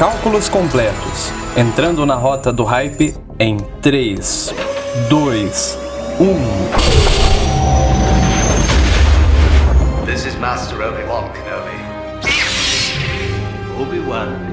Cálculos completos. Entrando na rota do hype em 3, 2, 1. This is Master Obi-Wan Kenobi. Obi-Wan,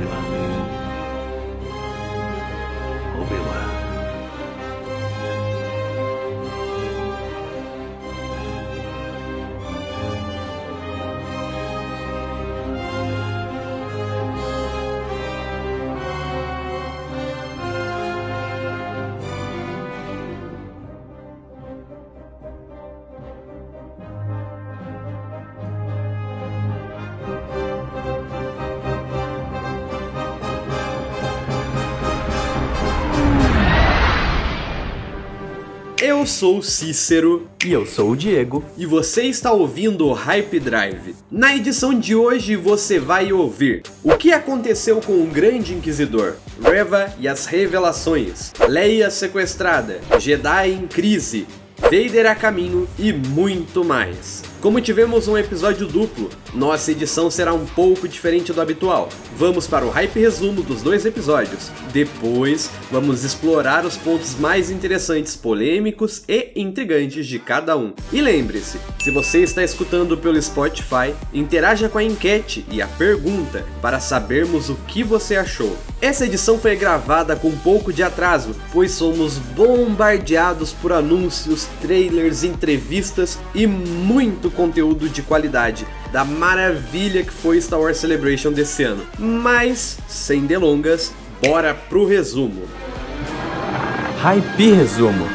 sou o Cícero E eu sou o Diego. e você está ouvindo o Hype Drive. Na edição de hoje você vai ouvir o que aconteceu com o Grande Inquisidor, Reva e as revelações, Leia sequestrada, Jedi em crise, Vader a caminho e muito mais. Como tivemos um episódio duplo, nossa edição será um pouco diferente do habitual. Vamos para o hype resumo dos dois episódios. Depois, vamos explorar os pontos mais interessantes, polêmicos e intrigantes de cada um. E lembre-se, se você está escutando pelo Spotify, interaja com a enquete e a pergunta para sabermos o que você achou. Essa edição foi gravada com um pouco de atraso, pois somos bombardeados por anúncios, trailers, entrevistas e muito conteúdo de qualidade da maravilha que foi Star Wars Celebration desse ano. Mas, sem delongas, bora pro resumo. Hype Resumo.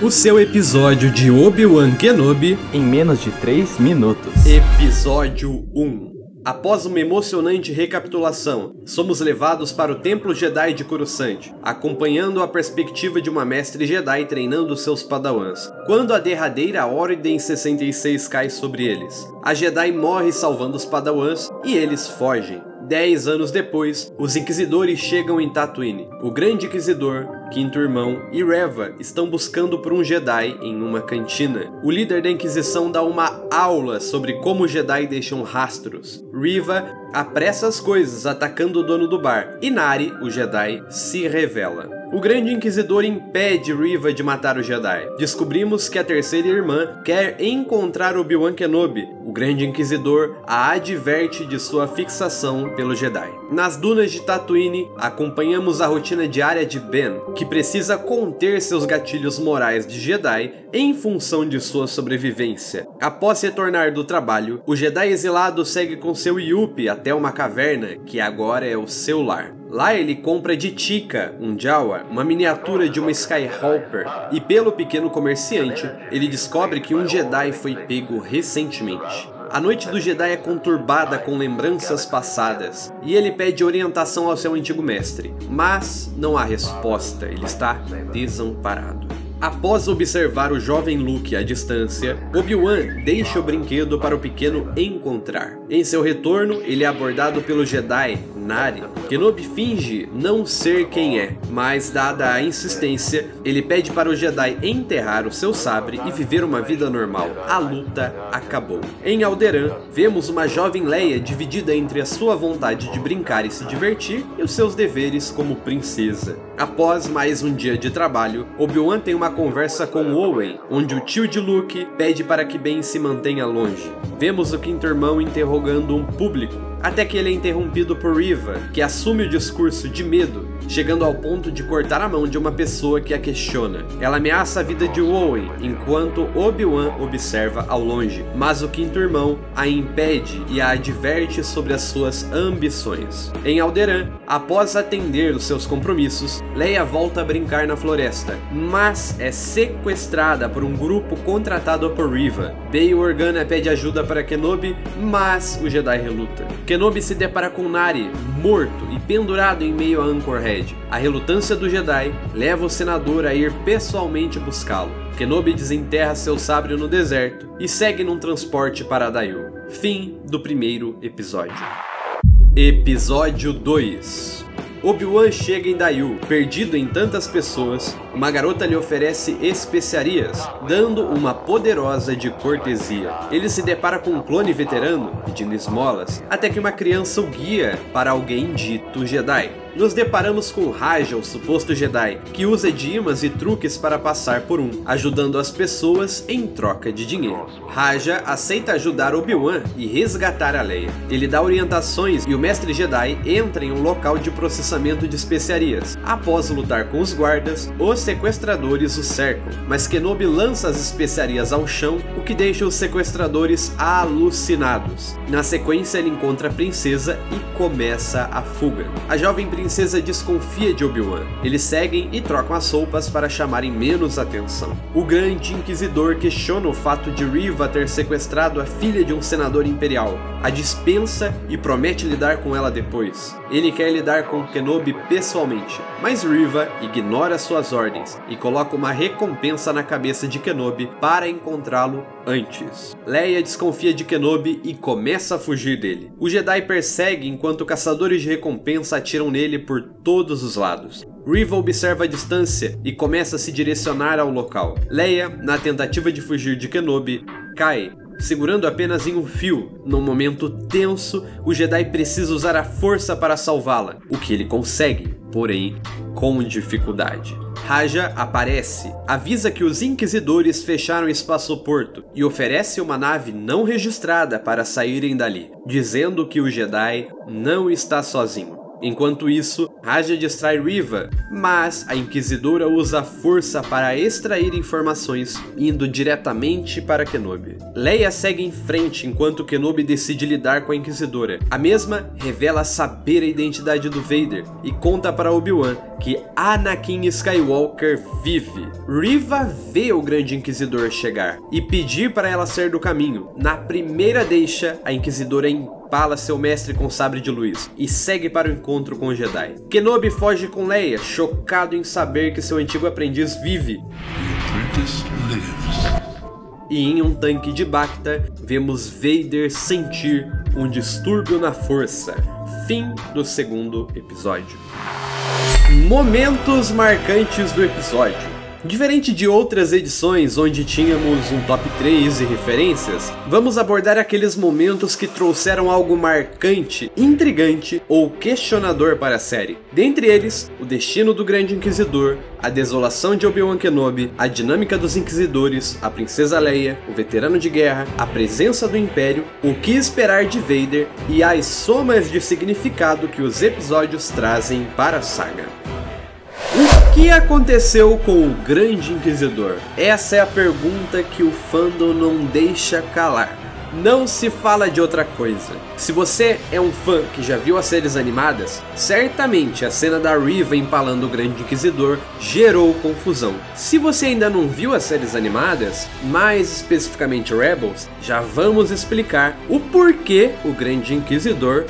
O seu episódio de Obi-Wan Kenobi, Em menos de 3 minutos. episódio 1. Após uma emocionante recapitulação, somos levados para o Templo Jedi de Coruscant, acompanhando a perspectiva de uma mestre Jedi treinando seus padawans. Quando a derradeira Ordem 66 cai sobre eles, a Jedi morre salvando os padawans e eles fogem. Dez anos depois, os Inquisidores chegam em Tatooine. O Grande Inquisidor, Quinto Irmão e Reva estão buscando por um Jedi em uma cantina. O líder da Inquisição dá uma aula sobre como Jedi deixam rastros. Riva apressa as coisas, atacando o dono do bar. E Nari, o Jedi, se revela. O Grande Inquisidor impede Riva de matar o Jedi. Descobrimos que a terceira irmã quer encontrar Obi-Wan Kenobi. O Grande Inquisidor a adverte de sua fixação pelo Jedi. Nas dunas de Tatooine, acompanhamos a rotina diária de Ben, que precisa conter seus gatilhos morais de Jedi em função de sua sobrevivência. Após retornar do trabalho, o Jedi exilado segue com seu Yuppie até uma caverna, que agora é o seu lar. Lá ele compra de Tika, um Jawa, uma miniatura de uma Skyhopper, e pelo pequeno comerciante, ele descobre que um Jedi foi pego recentemente. A noite do Jedi é conturbada com lembranças passadas, e ele pede orientação ao seu antigo mestre, mas não há resposta, ele está desamparado. Após observar o jovem Luke à distância, Obi-Wan deixa o brinquedo para o pequeno encontrar. Em seu retorno, ele é abordado pelo Jedi Nari. Kenobi finge não ser quem é, mas dada a insistência, ele pede para o Jedi enterrar o seu sabre e viver uma vida normal. A luta acabou. Em Alderaan, vemos uma jovem Leia dividida entre a sua vontade de brincar e se divertir e os seus deveres como princesa. Após mais um dia de trabalho, Obi-Wan tem uma conversa com Owen, onde o tio de Luke pede para que Ben se mantenha longe. Vemos o quinto irmão interrogando um público, até que ele é interrompido por Riva, que assume o discurso de medo, chegando ao ponto de cortar a mão de uma pessoa que a questiona. Ela ameaça a vida de Owen, enquanto Obi-Wan observa ao longe, mas o quinto irmão a impede e a adverte sobre as suas ambições. Em Alderaan, após atender os seus compromissos, Leia volta a brincar na floresta, mas é sequestrada por um grupo contratado por Riva. Bail Organa pede ajuda para Kenobi, mas o Jedi reluta. Kenobi se depara com Nari, morto e pendurado em meio a Anchorhead. A relutância do Jedi leva o senador a ir pessoalmente buscá-lo. Kenobi desenterra seu sabre no deserto e segue num transporte para Dayu. Fim do primeiro episódio. Episódio 2 Obi-Wan chega em Dayu, perdido em tantas pessoas, uma garota lhe oferece especiarias, dando uma poderosa de cortesia. Ele se depara com um clone veterano pedindo esmolas, até que uma criança o guia para alguém dito Jedi nos deparamos com Raja, o suposto Jedi, que usa de imãs e truques para passar por um, ajudando as pessoas em troca de dinheiro. Raja aceita ajudar Obi-Wan e resgatar a Leia. Ele dá orientações e o mestre Jedi entra em um local de processamento de especiarias. Após lutar com os guardas, os sequestradores o cercam, mas Kenobi lança as especiarias ao chão, o que deixa os sequestradores alucinados. Na sequência, ele encontra a princesa e começa a fuga. A jovem princesa desconfia de Obi-Wan. Eles seguem e trocam as roupas para chamarem menos atenção. O grande inquisidor questiona o fato de Riva ter sequestrado a filha de um senador imperial, a dispensa e promete lidar com ela depois. Ele quer lidar com Kenobi pessoalmente, mas Riva ignora suas ordens e coloca uma recompensa na cabeça de Kenobi para encontrá-lo antes. Leia desconfia de Kenobi e começa a fugir dele. O Jedi persegue enquanto caçadores de recompensa atiram nele por todos os lados. Riva observa a distância e começa a se direcionar ao local. Leia, na tentativa de fugir de Kenobi, cai segurando apenas em um fio. Num momento tenso, o Jedi precisa usar a força para salvá-la, o que ele consegue, porém com dificuldade. Raja aparece, avisa que os inquisidores fecharam o espaço-porto e oferece uma nave não registrada para saírem dali, dizendo que o Jedi não está sozinho. Enquanto isso, Raja distrai Riva, mas a Inquisidora usa a força para extrair informações, indo diretamente para Kenobi. Leia segue em frente enquanto Kenobi decide lidar com a Inquisidora. A mesma revela saber a identidade do Vader e conta para Obi-Wan que Anakin Skywalker vive. Riva vê o Grande Inquisidor chegar e pedir para ela sair do caminho. Na primeira deixa, a Inquisidora empala seu mestre com sabre de luz e segue para o encontro com o Jedi. Kenobi foge com Leia, chocado em saber que seu antigo aprendiz vive. E em um tanque de Bacta, vemos Vader sentir um distúrbio na força. Fim do segundo episódio. Momentos marcantes do episódio. Diferente de outras edições onde tínhamos um top 3 e referências, vamos abordar aqueles momentos que trouxeram algo marcante, intrigante ou questionador para a série. Dentre eles, o destino do Grande Inquisidor, a desolação de Obi-Wan Kenobi, a dinâmica dos Inquisidores, a Princesa Leia, o veterano de guerra, a presença do Império, o que esperar de Vader e as somas de significado que os episódios trazem para a saga. Que aconteceu com o Grande Inquisidor? Essa é a pergunta que o fandom não deixa calar. Não se fala de outra coisa. Se você é um fã que já viu as séries animadas, certamente a cena da Riva empalando o Grande Inquisidor gerou confusão. Se você ainda não viu as séries animadas, mais especificamente Rebels, já vamos explicar o porquê o Grande Inquisidor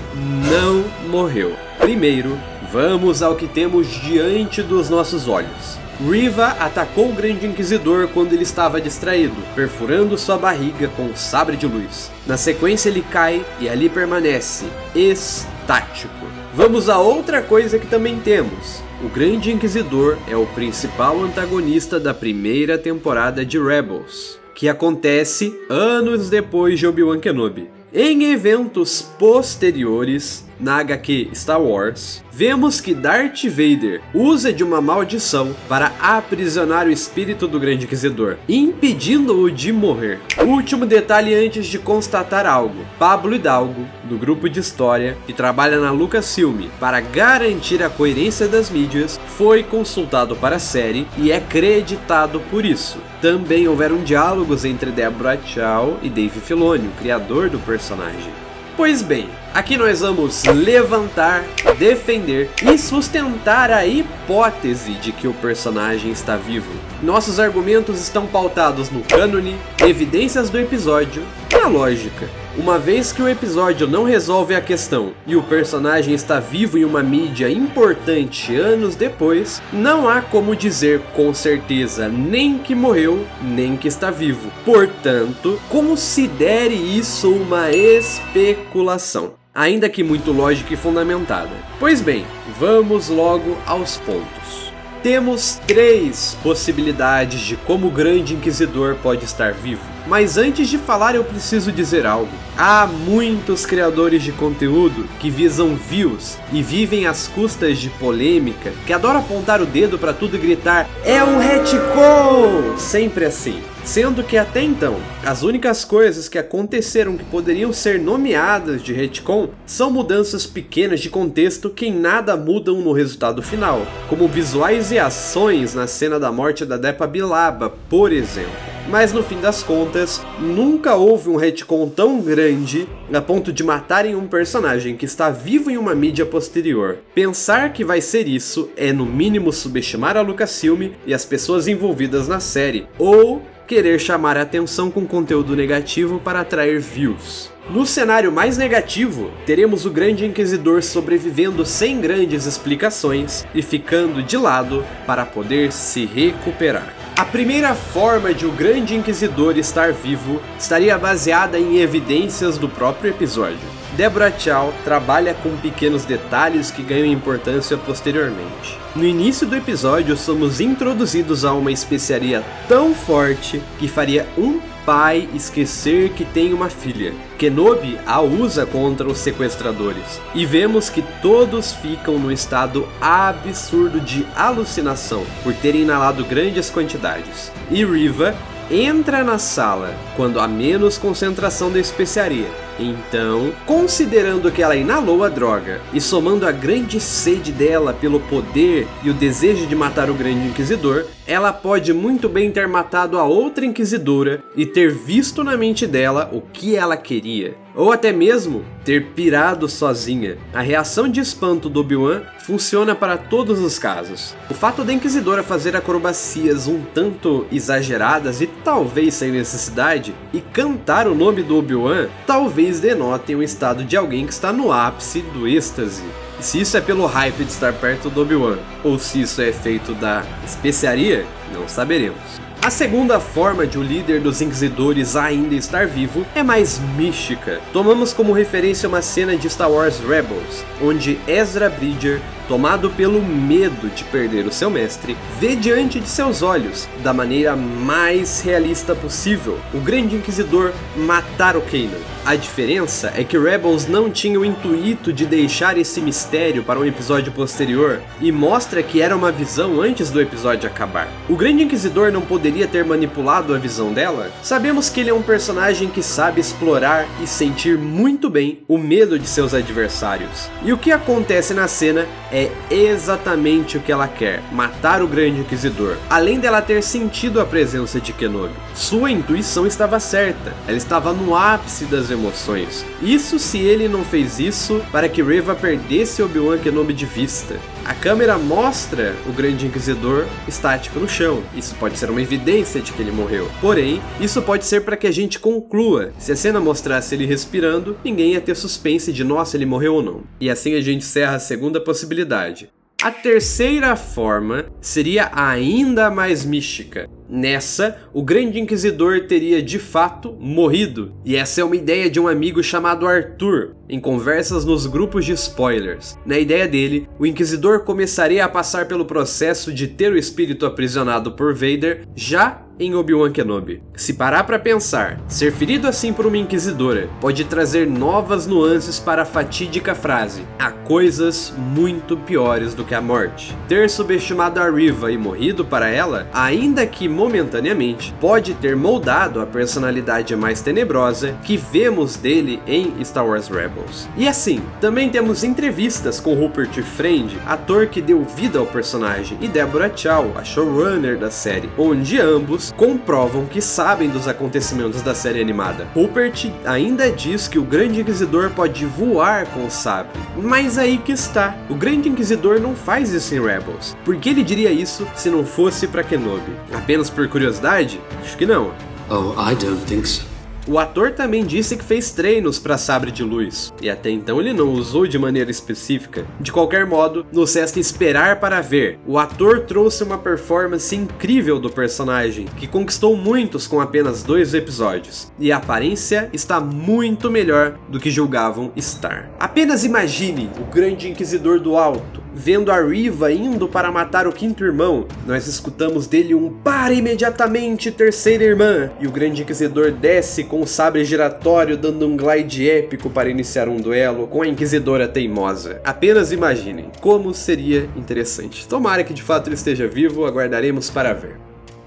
não morreu. Primeiro, Vamos ao que temos diante dos nossos olhos. Riva atacou o Grande Inquisidor quando ele estava distraído, perfurando sua barriga com um sabre de luz. Na sequência, ele cai e ali permanece, estático. Vamos a outra coisa que também temos. O Grande Inquisidor é o principal antagonista da primeira temporada de Rebels, que acontece anos depois de Obi-Wan Kenobi. Em eventos posteriores, na HQ Star Wars, vemos que Darth Vader usa de uma maldição para aprisionar o espírito do Grande Inquisidor, impedindo-o de morrer. Último detalhe antes de constatar algo: Pablo Hidalgo, do grupo de história que trabalha na Lucasfilm para garantir a coerência das mídias, foi consultado para a série e é creditado por isso. Também houveram diálogos entre Deborah Chow e Dave Filoni, o criador do personagem. Pois bem, aqui nós vamos levantar, defender e sustentar a hipótese de que o personagem está vivo. Nossos argumentos estão pautados no cânone, evidências do episódio e a lógica. Uma vez que o episódio não resolve a questão e o personagem está vivo em uma mídia importante anos depois, não há como dizer com certeza nem que morreu, nem que está vivo. Portanto, considere isso uma especulação, ainda que muito lógica e fundamentada. Pois bem, vamos logo aos pontos. Temos três possibilidades de como o Grande Inquisidor pode estar vivo. Mas antes de falar, eu preciso dizer algo. Há muitos criadores de conteúdo que visam views e vivem às custas de polêmica, que adoram apontar o dedo para tudo e gritar: "É um retcon!" Sempre assim. Sendo que até então, as únicas coisas que aconteceram que poderiam ser nomeadas de retcon são mudanças pequenas de contexto que em nada mudam no resultado final, como visuais e ações na cena da morte da Depa Bilaba, por exemplo. Mas no fim das contas, nunca houve um retcon tão grande a ponto de matarem um personagem que está vivo em uma mídia posterior. Pensar que vai ser isso é no mínimo subestimar a Lucasfilm e as pessoas envolvidas na série, ou querer chamar a atenção com conteúdo negativo para atrair views. No cenário mais negativo, teremos o Grande Inquisidor sobrevivendo sem grandes explicações e ficando de lado para poder se recuperar. A primeira forma de o Grande Inquisidor estar vivo estaria baseada em evidências do próprio episódio. Deborah Chow trabalha com pequenos detalhes que ganham importância posteriormente. No início do episódio, somos introduzidos a uma especiaria tão forte que faria um pai esquecer que tem uma filha. Kenobi a usa contra os sequestradores. E vemos que todos ficam no estado absurdo de alucinação por terem inalado grandes quantidades. E Riva entra na sala quando há menos concentração da especiaria. Então, considerando que ela inalou a droga e somando a grande sede dela pelo poder e o desejo de matar o grande inquisidor, ela pode muito bem ter matado a outra inquisidora e ter visto na mente dela o que ela queria ou até mesmo ter pirado sozinha. A reação de espanto do Obi-Wan funciona para todos os casos. O fato da Inquisidora fazer acrobacias um tanto exageradas e talvez sem necessidade, e cantar o nome do Obi-Wan, talvez denotem o estado de alguém que está no ápice do êxtase. Se isso é pelo hype de estar perto do Obi-Wan, ou se isso é feito da especiaria, não saberemos. A segunda forma de o líder dos Inquisidores ainda estar vivo é mais mística. Tomamos como referência uma cena de Star Wars Rebels, onde Ezra Bridger tomado pelo medo de perder o seu mestre, vê diante de seus olhos, da maneira mais realista possível, o Grande Inquisidor matar o Kanan. A diferença é que Rebels não tinha o intuito de deixar esse mistério para um episódio posterior e mostra que era uma visão antes do episódio acabar. O Grande Inquisidor não poderia ter manipulado a visão dela? Sabemos que ele é um personagem que sabe explorar e sentir muito bem o medo de seus adversários. E o que acontece na cena é exatamente o que ela quer: matar o Grande Inquisidor. Além dela ter sentido a presença de Kenobi, sua intuição estava certa. Ela estava no ápice das emoções. Isso se ele não fez isso para que Reva perdesse Obi-Wan Kenobi de vista. A câmera mostra o Grande Inquisidor estático no chão. Isso pode ser uma evidência de que ele morreu. Porém, isso pode ser para que a gente conclua. Se a cena mostrasse ele respirando, ninguém ia ter suspense de nossa, ele morreu ou não. E assim a gente encerra a segunda possibilidade. A terceira forma seria ainda mais mística. Nessa, o Grande Inquisidor teria de fato morrido, e essa é uma ideia de um amigo chamado Arthur, em conversas nos grupos de spoilers. Na ideia dele, o Inquisidor começaria a passar pelo processo de ter o espírito aprisionado por Vader já em Obi-Wan Kenobi. Se parar para pensar, ser ferido assim por uma inquisidora pode trazer novas nuances para a fatídica frase: há coisas muito piores do que a morte. Ter subestimado a Riva e morrido para ela, ainda que momentaneamente, pode ter moldado a personalidade mais tenebrosa que vemos dele em Star Wars Rebels. E assim, também temos entrevistas com Rupert Friend, ator que deu vida ao personagem, e Deborah Chow, a showrunner da série, onde ambos comprovam que sabem dos acontecimentos da série animada. Rupert ainda diz que o Grande Inquisidor pode voar com o sabre, mas aí que está. O Grande Inquisidor não faz isso em Rebels. Por que ele diria isso se não fosse para Kenobi? Apenas por curiosidade? Acho que não. Oh, I don't think so. O ator também disse que fez treinos para sabre de luz, e até então ele não usou de maneira específica. De qualquer modo, nos resta esperar para ver. O ator trouxe uma performance incrível do personagem, que conquistou muitos com apenas dois episódios, e a aparência está muito melhor do que julgavam estar. Apenas imagine o grande inquisidor do alto, vendo a Riva indo para matar o quinto irmão. Nós escutamos dele um para imediatamente, terceira irmã, e o grande inquisidor desce com o sabre giratório dando um glide épico para iniciar um duelo com a inquisidora teimosa. Apenas imaginem como seria interessante. Tomara que de fato ele esteja vivo, aguardaremos para ver.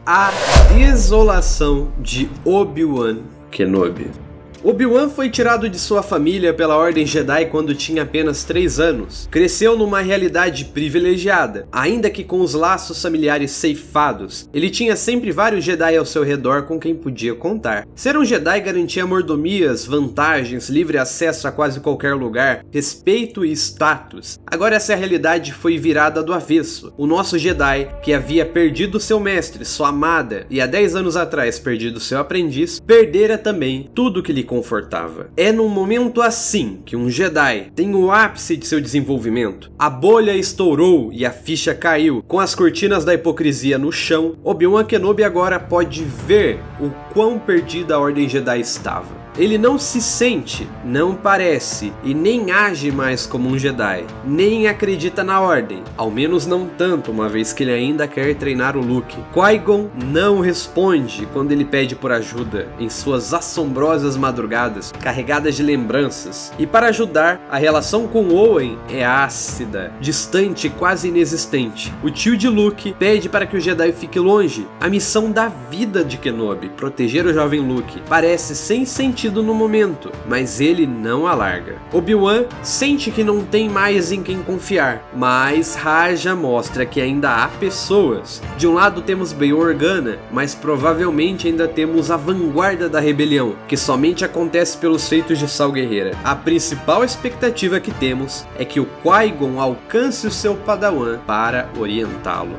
A desolação de Obi-Wan Kenobi. Obi-Wan foi tirado de sua família pela Ordem Jedi quando tinha apenas 3 anos. Cresceu numa realidade privilegiada, ainda que com os laços familiares ceifados. Ele tinha sempre vários Jedi ao seu redor com quem podia contar. Ser um Jedi garantia mordomias, vantagens, livre acesso a quase qualquer lugar, respeito e status. Agora essa realidade foi virada do avesso. O nosso Jedi, que havia perdido seu mestre, sua amada, e há 10 anos atrás perdido seu aprendiz, perdera também tudo que lhe confortava. É num momento assim que um Jedi tem o ápice de seu desenvolvimento. A bolha estourou e a ficha caiu. Com as cortinas da hipocrisia no chão, Obi-Wan Kenobi agora pode ver o quão perdida a Ordem Jedi estava. Ele não se sente, não parece e nem age mais como um Jedi, nem acredita na ordem, ao menos não tanto, uma vez que ele ainda quer treinar o Luke. Qui-Gon não responde quando ele pede por ajuda em suas assombrosas madrugadas, carregadas de lembranças. E para ajudar, a relação com Owen é ácida, distante, quase inexistente. O tio de Luke pede para que o Jedi fique longe. A missão da vida de Kenobi, proteger o jovem Luke, parece sem sentido no momento, mas ele não alarga. Obi-Wan sente que não tem mais em quem confiar, mas Raja mostra que ainda há pessoas. De um lado temos Bail Organa, mas provavelmente ainda temos a vanguarda da rebelião, que somente acontece pelos feitos de Sal Guerreira. A principal expectativa que temos é que o Qui-Gon alcance o seu Padawan para orientá-lo.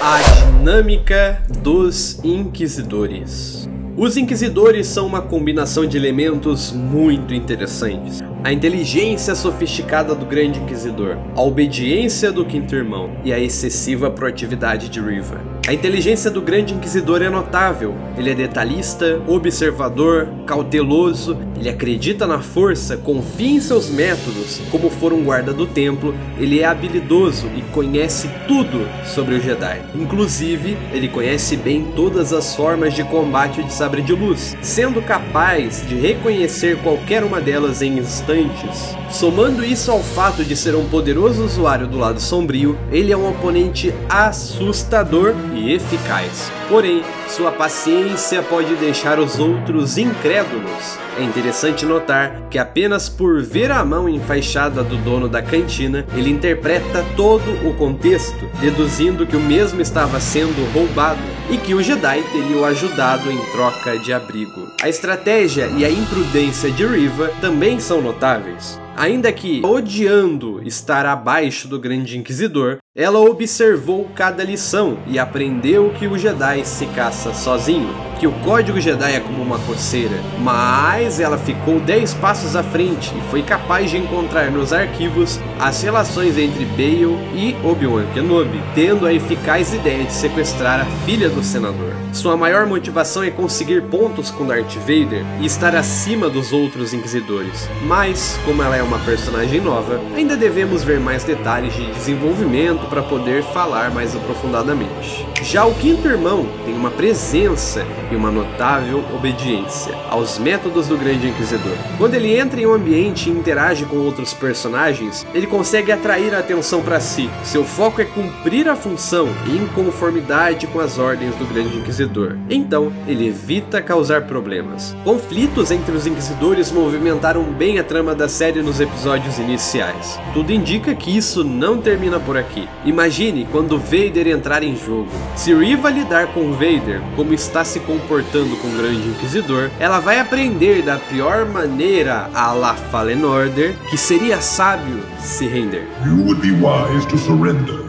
A dinâmica dos inquisidores. Os inquisidores são uma combinação de elementos muito interessantes. A inteligência sofisticada do grande inquisidor, a obediência do quinto irmão e a excessiva proatividade de Riva. A inteligência do grande inquisidor é notável. Ele é detalhista, observador, cauteloso, ele acredita na força, confia em seus métodos. Como for um guarda do templo, ele é habilidoso e conhece tudo sobre o Jedi. Inclusive, ele conhece bem todas as formas de combate de sabre de luz, sendo capaz de reconhecer qualquer uma delas em instantes. Somando isso ao fato de ser um poderoso usuário do lado sombrio, ele é um oponente assustador e eficaz. Porém, sua paciência pode deixar os outros incrédulos. É interessante notar que apenas por ver a mão enfaixada do dono da cantina, ele interpreta todo o contexto, deduzindo que o mesmo estava sendo roubado e que o Jedi teria o ajudado em troca de abrigo. A estratégia e a imprudência de Riva também são notáveis. Ainda que odiando estar abaixo do Grande Inquisidor, ela observou cada lição e aprendeu que o Jedi se caça sozinho, que o código Jedi é como uma coceira, mas ela ficou 10 passos à frente e foi capaz de encontrar nos arquivos as relações entre Bale e Obi-Wan Kenobi, tendo a eficaz ideia de sequestrar a filha do senador. Sua maior motivação é conseguir pontos com Darth Vader e estar acima dos outros inquisidores, mas como ela é uma personagem nova, ainda devemos ver mais detalhes de desenvolvimento para poder falar mais aprofundadamente. Já o quinto irmão tem uma presença e uma notável obediência aos métodos do Grande Inquisidor. Quando ele entra em um ambiente e interage com outros personagens, ele consegue atrair a atenção para si. Seu foco é cumprir a função em conformidade com as ordens do Grande Inquisidor. Então, ele evita causar problemas. Conflitos entre os inquisidores movimentaram bem a trama da série nos episódios iniciais. Tudo indica que isso não termina por aqui. Imagine quando Vader entrar em jogo. Se Riva lidar com Vader como está se comportando com o Grande Inquisidor, ela vai aprender da pior maneira a la Fallen Order que seria sábio se render. You would be wise to surrender.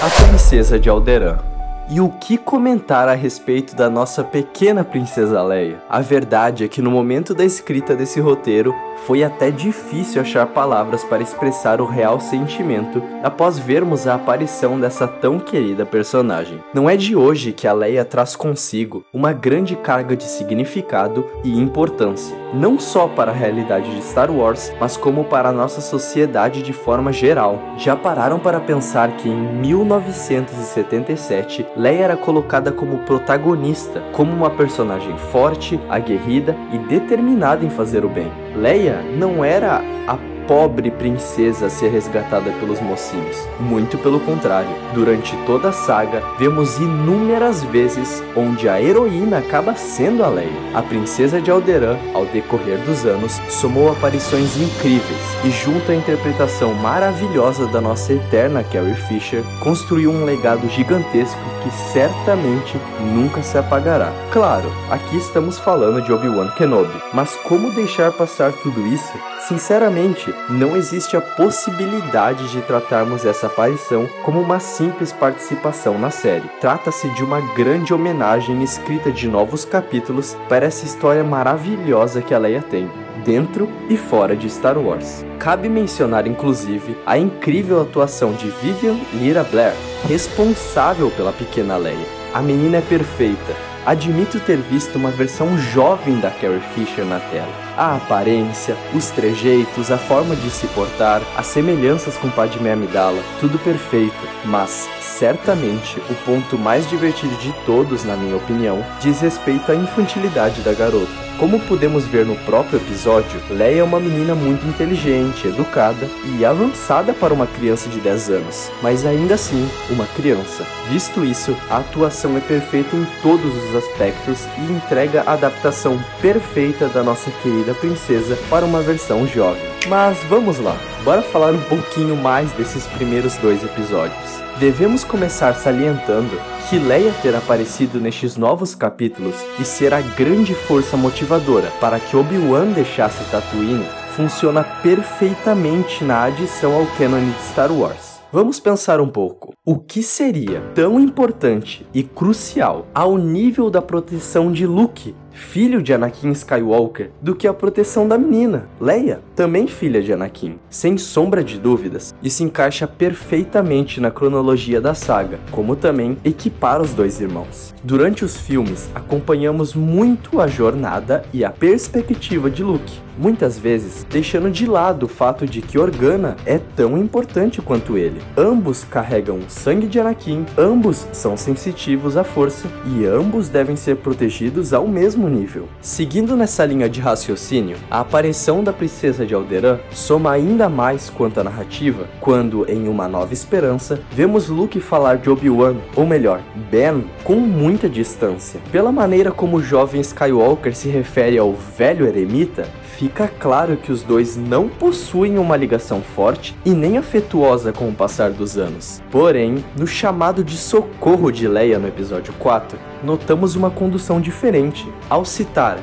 A Princesa de Alderaan. E o que comentar a respeito da nossa pequena princesa Leia? A verdade é que no momento da escrita desse roteiro, foi até difícil achar palavras para expressar o real sentimento após vermos a aparição dessa tão querida personagem. Não é de hoje que a Leia traz consigo uma grande carga de significado e importância, não só para a realidade de Star Wars, mas como para a nossa sociedade de forma geral. Já pararam para pensar que em 1977 Leia era colocada como protagonista, como uma personagem forte, aguerrida e determinada em fazer o bem. Leia não era a pobre princesa a ser resgatada pelos mocinhos. Muito pelo contrário, durante toda a saga, vemos inúmeras vezes onde a heroína acaba sendo a Leia. A princesa de Alderaan, ao decorrer dos anos, somou aparições incríveis e, junto à interpretação maravilhosa da nossa eterna Carrie Fisher, construiu um legado gigantesco que certamente nunca se apagará. Claro, aqui estamos falando de Obi-Wan Kenobi, mas como deixar passar tudo isso? Sinceramente, não existe a possibilidade de tratarmos essa aparição como uma simples participação na série. Trata-se de uma grande homenagem escrita de novos capítulos para essa história maravilhosa que a Leia tem dentro e fora de Star Wars. Cabe mencionar, inclusive, a incrível atuação de Vivian Lyra Blair, responsável pela pequena Leia. A menina é perfeita. Admito ter visto uma versão jovem da Carrie Fisher na tela a aparência, os trejeitos, a forma de se portar, as semelhanças com Padme Amidala, tudo perfeito, mas certamente o ponto mais divertido de todos, na minha opinião, diz respeito à infantilidade da garota. Como podemos ver no próprio episódio, Leia é uma menina muito inteligente, educada e avançada para uma criança de 10 anos, mas ainda assim, uma criança. Visto isso, a atuação é perfeita em todos os aspectos e entrega a adaptação perfeita da nossa querida da princesa para uma versão jovem. Mas vamos lá, bora falar um pouquinho mais desses primeiros dois episódios. Devemos começar salientando que Leia ter aparecido nestes novos capítulos e ser a grande força motivadora para que Obi-Wan deixasse Tatooine funciona perfeitamente na adição ao canon de Star Wars. Vamos pensar um pouco. O que seria tão importante e crucial ao nível da proteção de Luke filho de Anakin Skywalker, do que a proteção da menina, Leia, também filha de Anakin. Sem sombra de dúvidas, isso encaixa perfeitamente na cronologia da saga, como também equipara os dois irmãos. Durante os filmes, acompanhamos muito a jornada e a perspectiva de Luke, muitas vezes deixando de lado o fato de que Organa é tão importante quanto ele. Ambos carregam o sangue de Anakin, ambos são sensitivos à força e ambos devem ser protegidos ao mesmo mesmo nível. Seguindo nessa linha de raciocínio, a aparição da princesa de Alderaan soma ainda mais quanto à narrativa, quando, em Uma Nova Esperança, vemos Luke falar de Obi-Wan, ou melhor, Ben, com muita distância. Pela maneira como o jovem Skywalker se refere ao velho eremita, fica claro que os dois não possuem uma ligação forte e nem afetuosa com o passar dos anos. Porém, no chamado de socorro de Leia no episódio 4, notamos uma condução diferente. Ao citar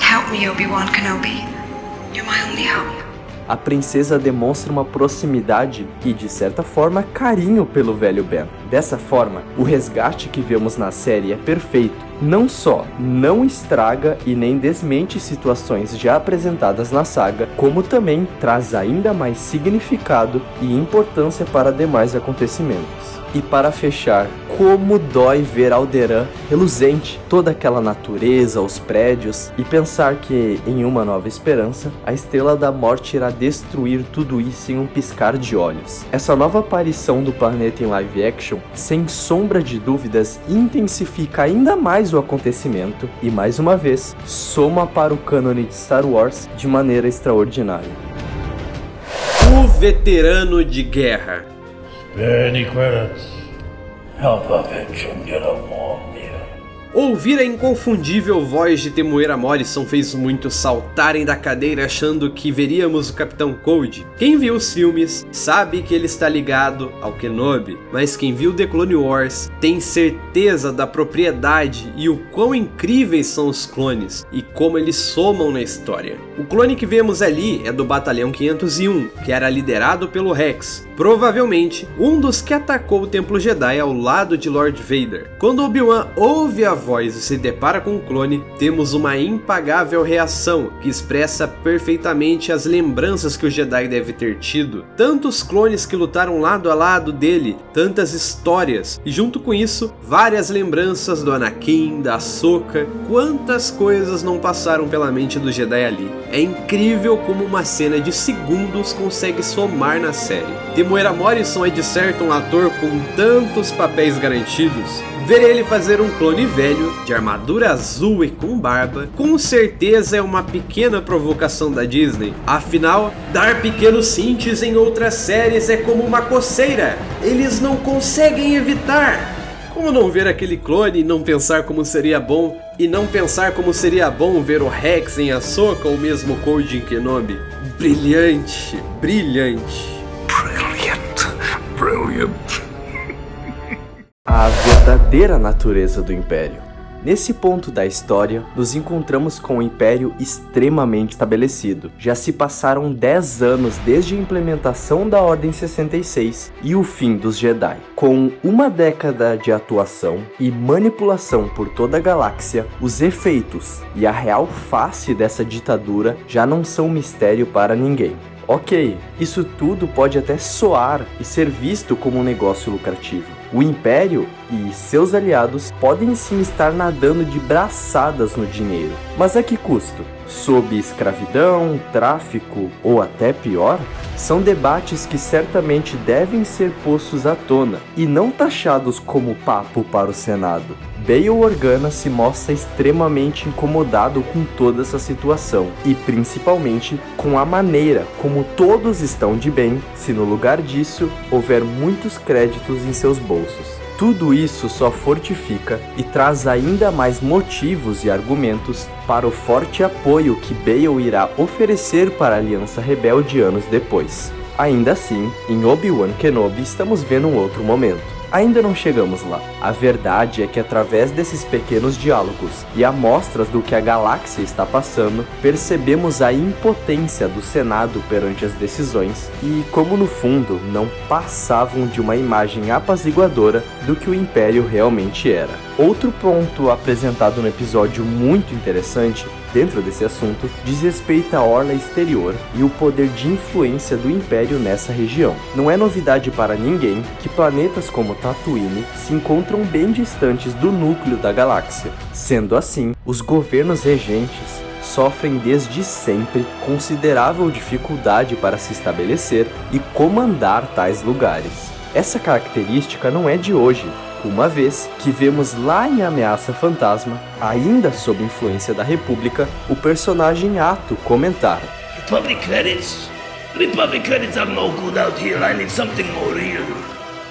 Help me, Obi-Wan Kenobi. You're my only hope a princesa demonstra uma proximidade e, de certa forma, carinho pelo velho Ben. Dessa forma, o resgate que vemos na série é perfeito. Não só não estraga e nem desmente situações já apresentadas na saga, como também traz ainda mais significado e importância para demais acontecimentos. E para fechar, como dói ver Alderan reluzente, toda aquela natureza, os prédios, e pensar que, em uma nova esperança, a Estrela da Morte irá destruir tudo isso em um piscar de olhos. Essa nova aparição do planeta em live action, sem sombra de dúvidas, intensifica ainda mais o acontecimento e, mais uma vez, soma para o cânone de Star Wars de maneira extraordinária. O veterano de guerra Spare any credits. Help him get a more Ouvir a inconfundível voz de Temuera Morrison fez muitos saltarem da cadeira achando que veríamos o Capitão Cold. Quem viu os filmes sabe que ele está ligado ao Kenobi, mas quem viu The Clone Wars tem certeza da propriedade e o quão incríveis são os clones e como eles somam na história. O clone que vemos ali é do Batalhão 501, que era liderado pelo Rex, provavelmente um dos que atacou o Templo Jedi ao lado de Lord Vader. Quando Obi-Wan ouve a voz e se depara com o clone, temos uma impagável reação que expressa perfeitamente as lembranças que o Jedi deve ter tido. Tantos clones que lutaram lado a lado dele, tantas histórias, e junto com isso, várias lembranças do Anakin, da Ahsoka, quantas coisas não passaram pela mente do Jedi ali. É incrível como uma cena de segundos consegue somar na série. Temuera Morrison é de certo um ator com tantos papéis garantidos, Ver ele fazer um clone velho, de armadura azul e com barba, com certeza é uma pequena provocação da Disney. Afinal, dar pequenos cintes em outras séries é como uma coceira, eles não conseguem evitar. Como não ver aquele clone e não pensar como seria bom, e não pensar como seria bom ver o Rex em Ahsoka ou mesmo Code em Kenobi? Brilhante, brilhante. Brilliant. Brilliant. A verdadeira natureza do Império. Nesse ponto da história, nos encontramos com o Império extremamente estabelecido. Já se passaram 10 anos desde a implementação da Ordem 66 e o fim dos Jedi. Com uma década de atuação e manipulação por toda a galáxia, os efeitos e a real face dessa ditadura já não são mistério para ninguém. Ok, isso tudo pode até soar e ser visto como um negócio lucrativo. O Império e seus aliados podem sim estar nadando de braçadas no dinheiro, mas a que custo? Sob escravidão, tráfico ou até pior? São debates que certamente devem ser postos à tona e não taxados como papo para o Senado. Bail Organa se mostra extremamente incomodado com toda essa situação e principalmente com a maneira como todos estão de bem se no lugar disso houver muitos créditos em seus bolsos. Tudo isso só fortifica e traz ainda mais motivos e argumentos para o forte apoio que Bale irá oferecer para a Aliança Rebelde anos depois. Ainda assim, em Obi-Wan Kenobi estamos vendo um outro momento. Ainda não chegamos lá. A verdade é que através desses pequenos diálogos e amostras do que a galáxia está passando, percebemos a impotência do Senado perante as decisões e como no fundo não passavam de uma imagem apaziguadora do que o Império realmente era. Outro ponto apresentado no episódio muito interessante dentro desse assunto diz respeito à orla exterior e o poder de influência do Império nessa região. Não é novidade para ninguém que planetas como Tatooine se encontram bem distantes do núcleo da galáxia. Sendo assim, os governos regentes sofrem desde sempre considerável dificuldade para se estabelecer e comandar tais lugares. Essa característica não é de hoje, uma vez que vemos lá em Ameaça Fantasma, ainda sob influência da República, o personagem Ato comentar: Republic credits. Republic credits are no good out here. I need something more real.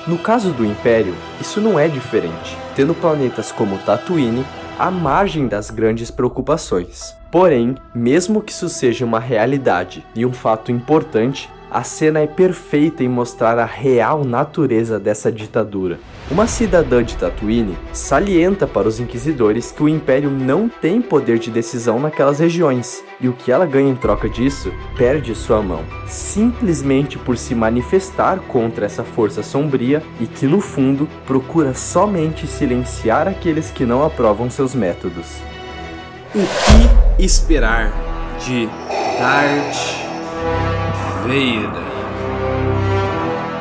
No caso do Império, isso não é diferente, tendo planetas como Tatooine à margem das grandes preocupações. Porém, mesmo que isso seja uma realidade e um fato importante, a cena é perfeita em mostrar a real natureza dessa ditadura. Uma cidadã de Tatooine salienta para os inquisidores que o Império não tem poder de decisão naquelas regiões, e o que ela ganha em troca disso perde sua mão, simplesmente por se manifestar contra essa força sombria e que no fundo procura somente silenciar aqueles que não aprovam seus métodos. O que esperar de Darth Vader.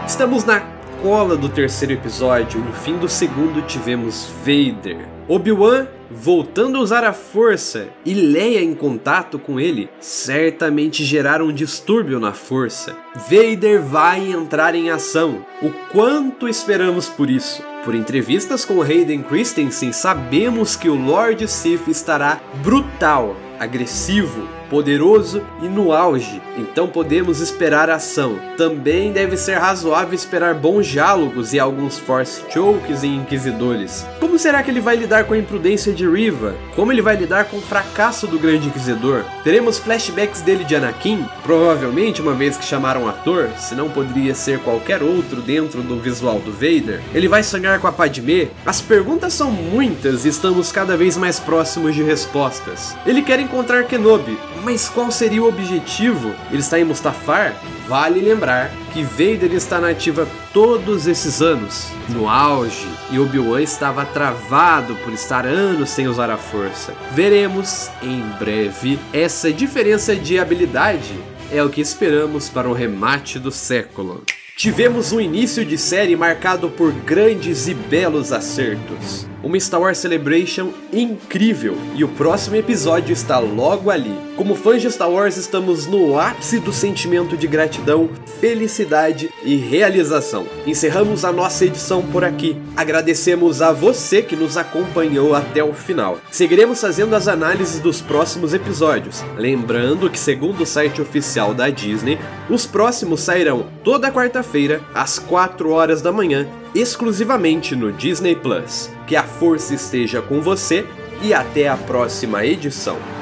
Estamos na cola do terceiro episódio no fim do segundo tivemos Vader. Obi-Wan voltando a usar a força e Leia em contato com ele certamente geraram um distúrbio na força. Vader vai entrar em ação. O quanto esperamos por isso? Por entrevistas com Hayden Christensen, sabemos que o Lord Sith estará brutal, agressivo, poderoso e no auge, então podemos esperar ação. Também deve ser razoável esperar bons diálogos e alguns force chokes em Inquisidores. Como será que ele vai lidar com a imprudência de Riva? Como ele vai lidar com o fracasso do Grande Inquisidor? Teremos flashbacks dele de Anakin? Provavelmente, uma vez que chamaram ator, se não poderia ser qualquer outro dentro do visual do Vader. Ele vai sonhar com a Padmé? As perguntas são muitas e estamos cada vez mais próximos de respostas. Ele quer encontrar Kenobi, mas qual seria o objetivo? Ele está em Mustafar? Vale lembrar que Vader está na ativa todos esses anos, no auge, e Obi-Wan estava travado por estar anos sem usar a força. Veremos em breve essa diferença de habilidade é o que esperamos para o remate do século. Tivemos um início de série marcado por grandes e belos acertos uma Star Wars Celebration incrível e o próximo episódio está logo ali. Como fãs de Star Wars, estamos no ápice do sentimento de gratidão, felicidade e realização. Encerramos a nossa edição por aqui. Agradecemos a você que nos acompanhou até o final. Seguiremos fazendo as análises dos próximos episódios. Lembrando que, segundo o site oficial da Disney, os próximos sairão toda quarta-feira às 4 horas da manhã exclusivamente no Disney Plus. Que a força esteja com você e até a próxima edição.